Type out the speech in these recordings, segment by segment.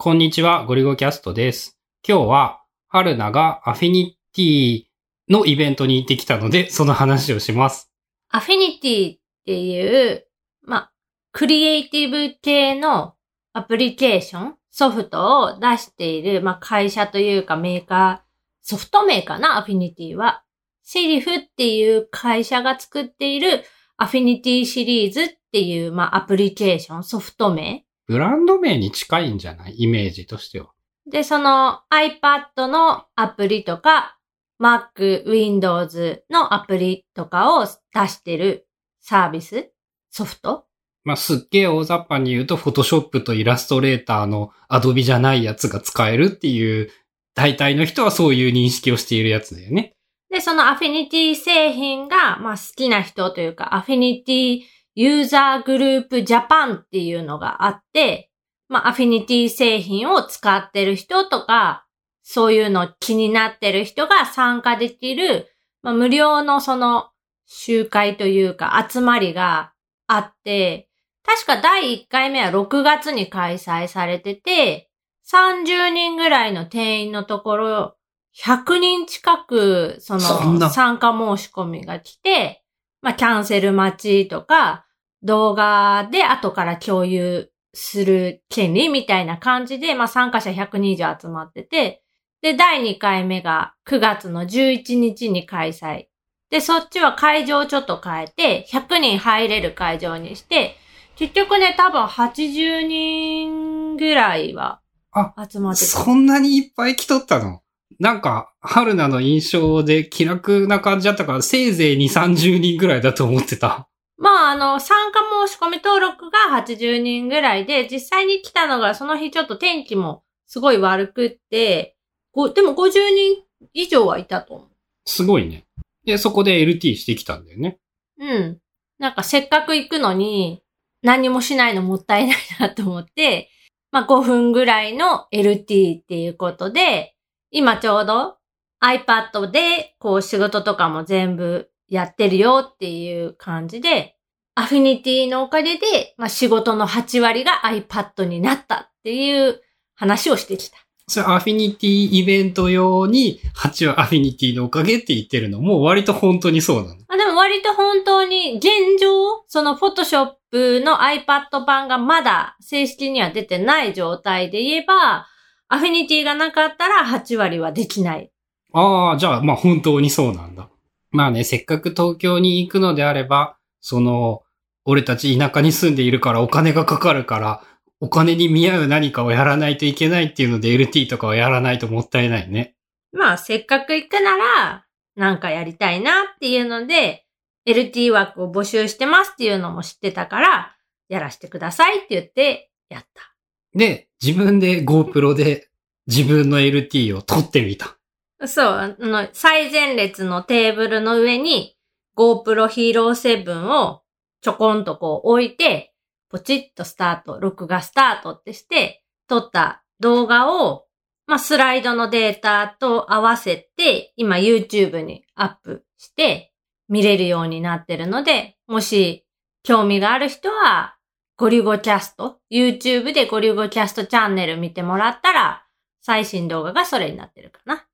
こんにちは、ゴリゴキャストです。今日は、春菜がアフィニティのイベントに行ってきたので、その話をします。アフィニティっていう、まあ、クリエイティブ系のアプリケーション、ソフトを出している、まあ、会社というかメーカー、ソフトメーカーな、アフィニティは。セリフっていう会社が作っているアフィニティシリーズっていう、まあ、アプリケーション、ソフト名。ブランド名に近いんじゃない？イメージとしては。で、その iPad のアプリとか、Mac、Windows のアプリとかを出してるサービス、ソフト？まあ、すっげえ大雑把に言うと、Photoshop とイラストレーターの Adobe じゃないやつが使えるっていう、大体の人はそういう認識をしているやつだよね。で、そのアフィニティ製品が、まあ好きな人というか、アフィニティユーザーグループジャパンっていうのがあって、まあアフィニティ製品を使ってる人とか、そういうの気になってる人が参加できる、まあ無料のその集会というか集まりがあって、確か第1回目は6月に開催されてて、30人ぐらいの定員のところ、100人近く、その、参加申し込みが来て、まあ、キャンセル待ちとか、動画で後から共有する権利みたいな感じで、まあ、参加者100人以上集まってて、で、第2回目が9月の11日に開催。で、そっちは会場をちょっと変えて、100人入れる会場にして、結局ね、多分80人ぐらいはあ集まってた。そんなにいっぱい来とったの？なんか、春菜の印象で気楽な感じだったから、せいぜい2、30人ぐらいだと思ってた。まあ、あの、参加申し込み登録が80人ぐらいで、実際に来たのがその日ちょっと天気もすごい悪くって、ごでも50人以上はいたと思う。すごいね。で、そこで LT してきたんだよね。うん。なんかせっかく行くのに何もしないのもったいないなと思って、まあ5分ぐらいの LT っていうことで、今ちょうど iPad でこう仕事とかも全部やってるよっていう感じで、アフィニティのおかげで、まあ仕事の8割が iPad になったっていう話をしてきた。それアフィニティイベント用に、8はアフィニティのおかげって言ってるのも、割と本当にそうなの。あでも割と本当に現状、その Photoshop の iPad 版がまだ正式には出てない状態で言えば、アフィニティがなかったら8割はできない。ああ、じゃあ、まあ本当にそうなんだ。まあね、せっかく東京に行くのであれば、その、俺たち田舎に住んでいるからお金がかかるから、お金に見合う何かをやらないといけないっていうので LT とかはやらないともったいないね。まあせっかく行くなら、なんかやりたいなっていうので、LT 枠を募集してますっていうのも知ってたから、やらせてくださいって言って、やった。で、自分で GoPro で自分の LT を撮ってみた。そう、あの、最前列のテーブルの上に GoPro Hero 7をちょこんとこう置いて、ポチッとスタート、録画スタートってして、撮った動画を、まあ、スライドのデータと合わせて、今 YouTube にアップして見れるようになってるので、もし興味がある人は、ゴリゴキャスト、YouTube でゴリゴキャストチャンネル見てもらったら、最新動画がそれになってるかな。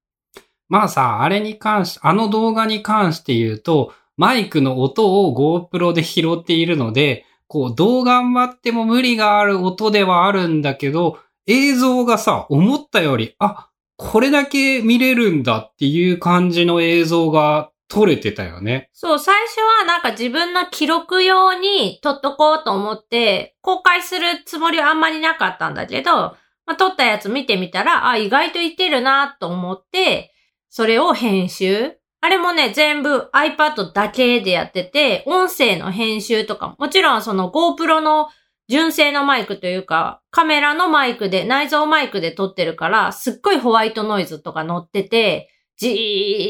まあさ、あれに関し、あの動画に関して言うと、マイクの音を GoPro で拾っているので、こう、どう頑張っても無理がある音ではあるんだけど、映像がさ、思ったより、あ、これだけ見れるんだっていう感じの映像が撮れてたよね。そう、最初はなんか自分の記録用に撮っとこうと思って、公開するつもりはあんまりなかったんだけど、まあ、撮ったやつ見てみたら、あ、意外といけるなと思って、それを編集。あれもね、全部 iPad だけでやってて、音声の編集とか、もちろんその GoPro の純正のマイクというか、カメラのマイクで、内蔵マイクで撮ってるから、すっごいホワイトノイズとか乗ってて、ジ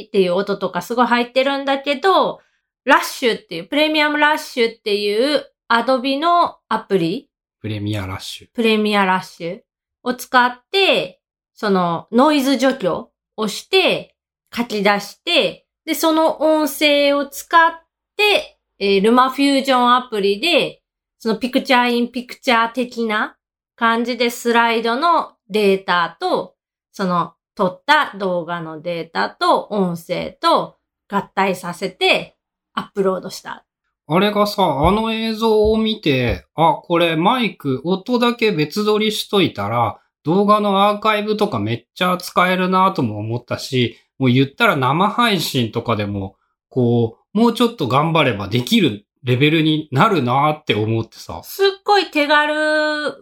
ーっていう音とかすごい入ってるんだけど、ラッシュっていう、プレミアムラッシュっていうアドビのアプリ、プレミアラッシュ。プレミアラッシュを使って、そのノイズ除去をして、書き出して、で、その音声を使って、えールマフュージョンアプリで、そのピクチャーインピクチャー的な感じでスライドのデータと、その撮った動画のデータと音声と合体させてアップロードした。あれがさ、あの映像を見て、あ、これマイク、音だけ別撮りしといたら、動画のアーカイブとかめっちゃ使えるなとも思ったし、もう言ったら生配信とかでも、こう、もうちょっと頑張ればできるレベルになるなって思ってさ。すっごい手軽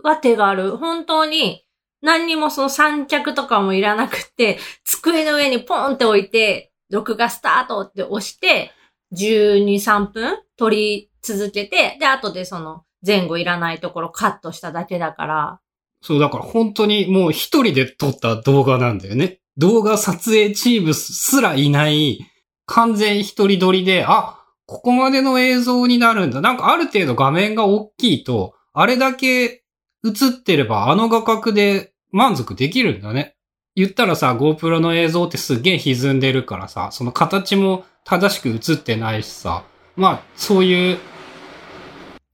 は手軽。本当に何にもその三脚とかもいらなくって、机の上にポンって置いて、録画スタートって押して、12、3分撮り続けて、で、後でその前後いらないところカットしただけだから、そう、だから本当にもう一人で撮った動画なんだよね。動画撮影チームすらいない、完全一人撮りで、あ、ここまでの映像になるんだ。なんかある程度画面が大きいと、あれだけ映ってればあの画角で満足できるんだね。言ったらさ、GoPro の映像ってすげえ歪んでるからさ、その形も正しく映ってないしさ、まあ、そういう、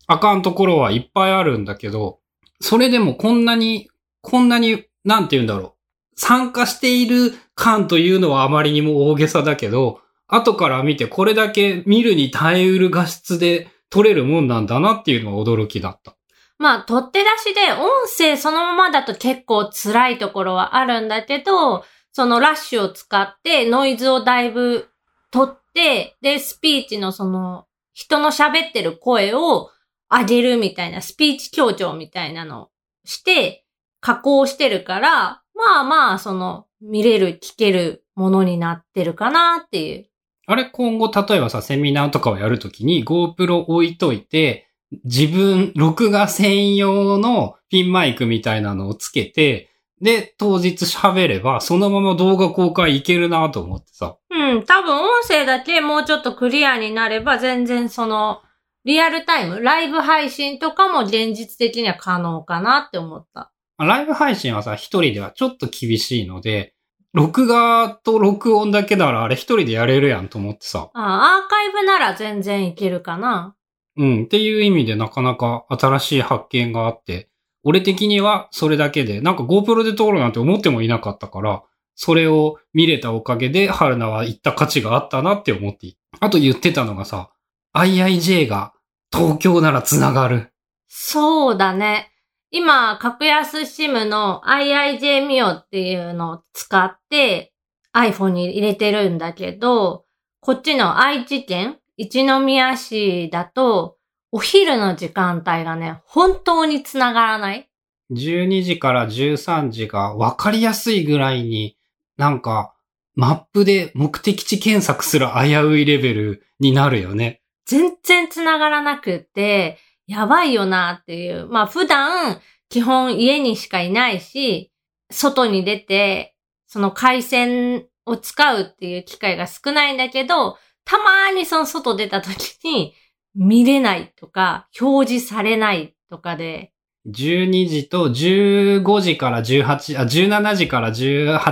あかんところはいっぱいあるんだけど、それでもこんなに、こんなに、なんて言うんだろう。参加している感というのはあまりにも大げさだけど、後から見てこれだけ見るに耐えうる画質で撮れるもんなんだなっていうのは驚きだった。まあ、取って出しで音声そのままだと結構辛いところはあるんだけど、そのラッシュを使ってノイズをだいぶ取って、で、スピーチのその人の喋ってる声を上げるみたいなスピーチ強調みたいなのをして加工してるから、まあまあ、その見れる、聞けるものになってるかなっていう。あれ今後例えばさ、セミナーとかをやるときに GoPro 置いといて、自分、録画専用のピンマイクみたいなのをつけて、で、当日喋れば、そのまま動画公開いけるなと思ってさ。うん、多分音声だけもうちょっとクリアになれば全然そのリアルタイム、ライブ配信とかも現実的には可能かなって思った。まあライブ配信はさ、一人ではちょっと厳しいので、録画と録音だけならあれ一人でやれるやんと思ってさ。あアーカイブなら全然いけるかな。うん。っていう意味でなかなか新しい発見があって、俺的にはそれだけで、なんか GoPro で撮るなんて思ってもいなかったから、それを見れたおかげで、春菜は行った価値があったなって思って。あと言ってたのがさ、IIJ が東京なら繋がる。そうだね。今、格安 SIM の IIJ ミオっていうのを使って iPhone に入れてるんだけど、こっちの愛知県一宮市だと、お昼の時間帯がね、本当に繋がらない。12時から13時が分かりやすいぐらいに、なんか、マップで目的地検索する危ういレベルになるよね。全然繋がらなくって、やばいよなっていう。まあ普段、基本家にしかいないし、外に出て、その回線を使うっていう機会が少ないんだけど、たまーにその外出た時に見れないとか、表示されないとかで、12時と15時から18、あ、17時から18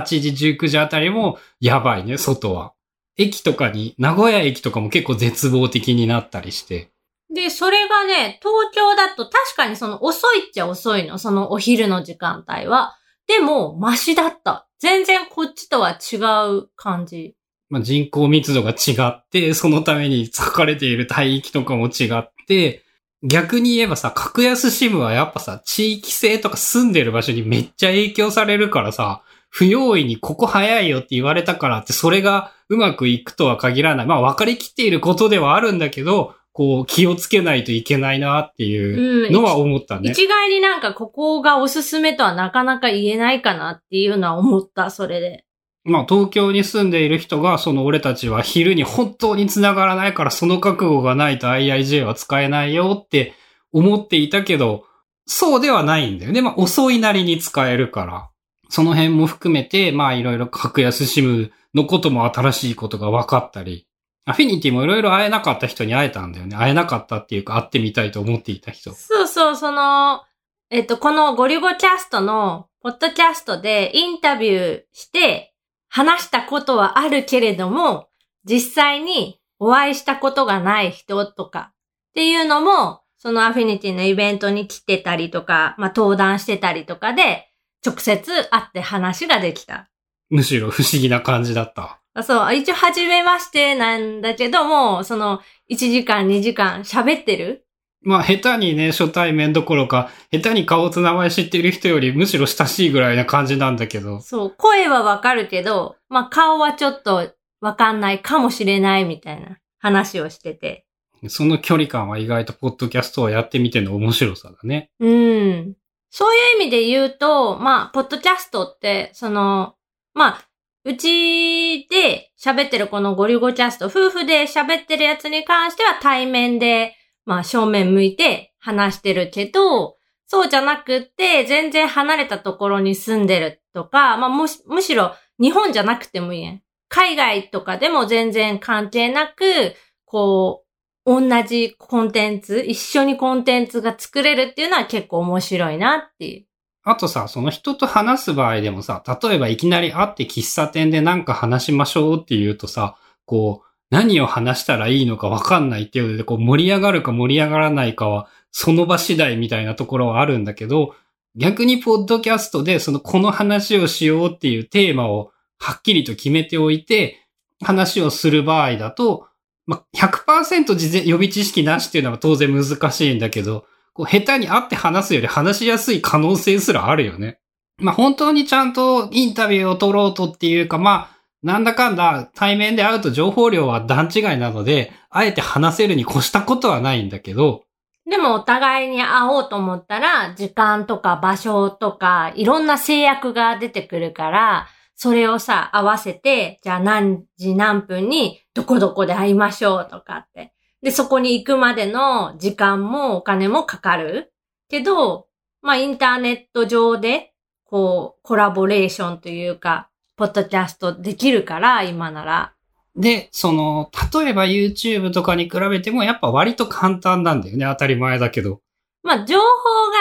時、19時あたりもやばいね、外は。駅とかに、名古屋駅とかも結構絶望的になったりして。で、それがね、東京だと確かにその遅いっちゃ遅いの。そのお昼の時間帯は。でも、マシだった。全然こっちとは違う感じ。まあ、人口密度が違って、そのために割かれている帯域とかも違って、逆に言えばさ、格安シムはやっぱさ、地域性とか住んでる場所にめっちゃ影響されるからさ、不用意にここ早いよって言われたからって、それがうまくいくとは限らない。まあ、分かりきっていることではあるんだけど、こう、気をつけないといけないなっていううん。のは思ったね。一概になんかここがおすすめとはなかなか言えないかなっていうのは思った、それで。まあ、東京に住んでいる人が、その俺たちは昼に本当に繋がらないから、その覚悟がないと IIJ は使えないよって思っていたけど、そうではないんだよね。まあ、遅いなりに使えるから。その辺も含めて、まあ、いろいろ格安シムのことも新しいことが分かったり、アフィニティもいろいろ会えなかった人に会えたんだよね。会えなかったっていうか、会ってみたいと思っていた人。そうそう、その、えっと、このゴリゴキャストの、ポッドキャストでインタビューして、話したことはあるけれども、実際にお会いしたことがない人とかっていうのも、そのアフィニティのイベントに来てたりとか、まあ登壇してたりとかで、直接会って話ができた。むしろ不思議な感じだった。そう、一応、初めましてなんだけども、その、1時間、2時間喋ってる？まあ、下手にね、初対面どころか、下手に顔と名前知ってる人よりむしろ親しいぐらいな感じなんだけど。そう、声はわかるけど、まあ、顔はちょっとわかんないかもしれないみたいな話をしてて。その距離感は意外とポッドキャストをやってみての面白さだね。うん。そういう意味で言うと、まあ、ポッドキャストって、その、まあ、うちで喋ってるこのゴリゴキャスト、夫婦で喋ってるやつに関しては対面で、まあ、正面向いて話してるけど、そうじゃなくって、全然離れたところに住んでるとか、まあ、むしむしろ日本じゃなくてもいいやん。海外とかでも全然関係なく、こう、同じコンテンツ、一緒にコンテンツが作れるっていうのは結構面白いなっていう。あとさ、その人と話す場合でもさ、例えばいきなり会って喫茶店でなんか話しましょうって言うとさ、こう、何を話したらいいのかわかんないっていうので、こう盛り上がるか盛り上がらないかは、その場次第みたいなところはあるんだけど、逆にポッドキャストでそのこの話をしようっていうテーマをはっきりと決めておいて、話をする場合だと、ま、100%事前予備知識なしっていうのは当然難しいんだけど、こう下手に会って話すより話しやすい可能性すらあるよね。まあ、本当にちゃんとインタビューを取ろうとっていうか、まあ、なんだかんだ対面で会うと情報量は段違いなので、あえて話せるに越したことはないんだけど、でもお互いに会おうと思ったら、時間とか場所とか、いろんな制約が出てくるから、それをさ、合わせて、じゃあ何時何分にどこどこで会いましょうとかって。で、そこに行くまでの時間もお金もかかる。けど、まあインターネット上で、こう、コラボレーションというか、ポッドキャストできるから、今なら。で、その、例えば YouTube とかに比べてもやっぱ割と簡単なんだよね。当たり前だけど。まあ、情報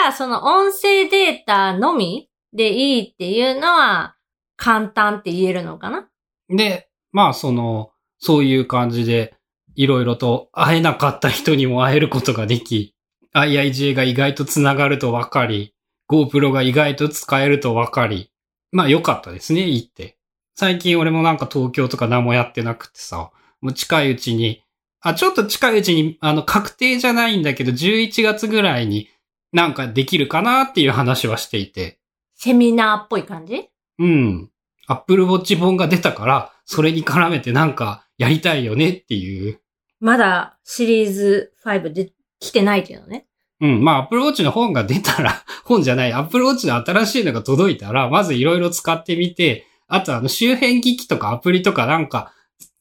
がその音声データのみでいいっていうのは簡単って言えるのかなで、まあその、そういう感じで、いろいろと会えなかった人にも会えることができ、IIJ が意外とつながると分かり、GoPro が意外と使えると分かり、まあ良かったですね、いいって。最近俺もなんか東京とか何もやってなくてさ、もう近いうちに、あ、ちょっと近いうちに、あの、確定じゃないんだけど、11月ぐらいになんかできるかなっていう話はしていて。セミナーっぽい感じ？うん。Apple Watch 本が出たから、それに絡めてなんかやりたいよねっていう。まだシリーズ5で来てないけどね。うん。まあ、Apple Watch の本が出たら、本じゃない、Apple Watch の新しいのが届いたら、まずいろいろ使ってみて、あとあの周辺機器とかアプリとかなんか、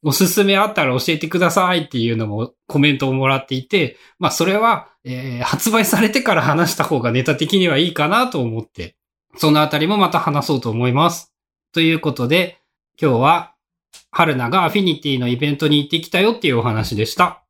おすすめあったら教えてくださいっていうのもコメントをもらっていて、まあそれは、えー発売されてから話した方がネタ的にはいいかなと思って、そのあたりもまた話そうと思います。ということで、今日は、春菜がアフィニティのイベントに行ってきたよっていうお話でした。